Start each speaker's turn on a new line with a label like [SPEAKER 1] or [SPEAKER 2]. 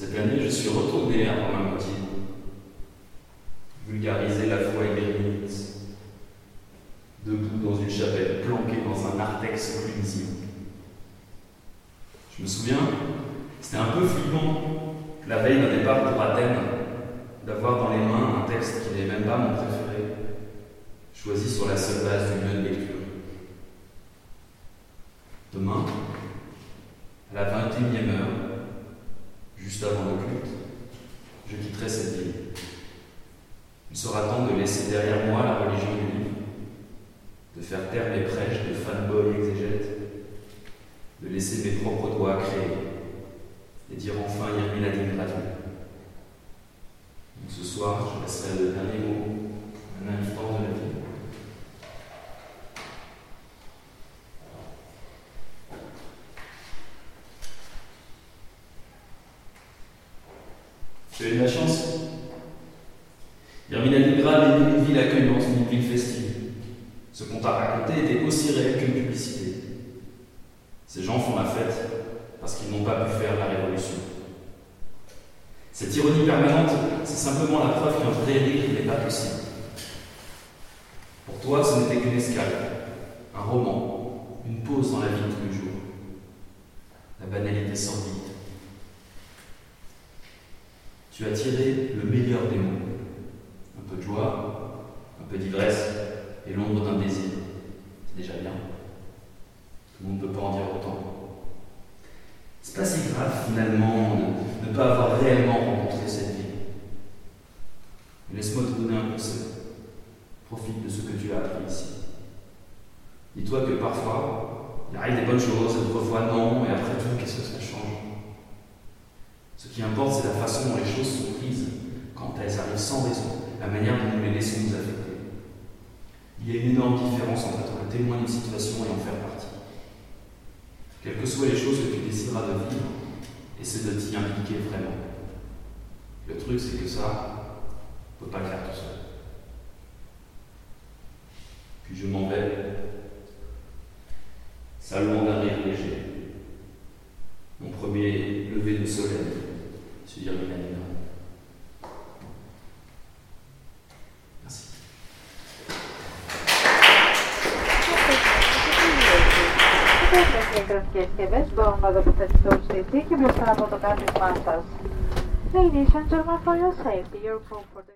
[SPEAKER 1] Cette année, je suis retourné à Romain Gauthier, vulgariser la foi église, debout dans une chapelle planquée dans un narthex clunisien. Je me souviens, c'était un peu flippant, la veille d'un départ pour Athènes, d'avoir dans les mains un texte qui n'est même pas mon préféré, choisi sur la seule base du lieu de lecture. Demain, à la 21e heure, juste avant le culte, je quitterai cette ville. Il sera temps de laisser derrière moi la religion du livre, de faire taire mes prêches de fanboy exégète, de laisser mes propres doigts créer et dire enfin Yermiladin gratuit. Ce soir, je laisserai le dernier mot à un invitant de la vie. As eu de la chance. Yermiladin est une ville accueillante, une ville festive. Ce qu'on t'a raconté était aussi réel qu'une publicité. Ces gens font la fête parce qu'ils n'ont pas pu faire la révolution. Cette ironie permanente, c'est simplement la preuve qu'un vrai livre n'est pas possible. Pour toi, ce n'était qu'une escale, un roman, une pause dans la vie de tous les jours. La banalité sordide. Tu as tiré le meilleur des mots. Un peu de joie, un peu d'ivresse et l'ombre d'un désir. C'est déjà bien. Tout le monde ne peut pas en dire autant. C'est pas si grave finalement de ne pas avoir réellement rencontré cette vie. Laisse-moi te donner un conseil. Profite de ce que tu as appris ici. Dis-toi que parfois, il arrive des bonnes choses, d'autres fois non, et après tout, qu'est-ce que ça change? Ce qui importe, c'est la façon dont les choses sont prises, quand elles arrivent sans raison, la manière dont nous les laissons nous affecter. Il y a une énorme différence entre être un témoin d'une situation et en faire partie. Quelles que soient les choses que tu décideras de vivre, essaie de t'y impliquer vraiment. Le truc, c'est que ça, on ne peut pas le faire tout seul. Puis je m'en vais, sur Yerminalina. Merci.
[SPEAKER 2] διασκευές μπορούμε να τοποθετηθούν στη θήκη μπροστά από το κάθισμά σας. Ladies and gentlemen, for your safety, your comfort.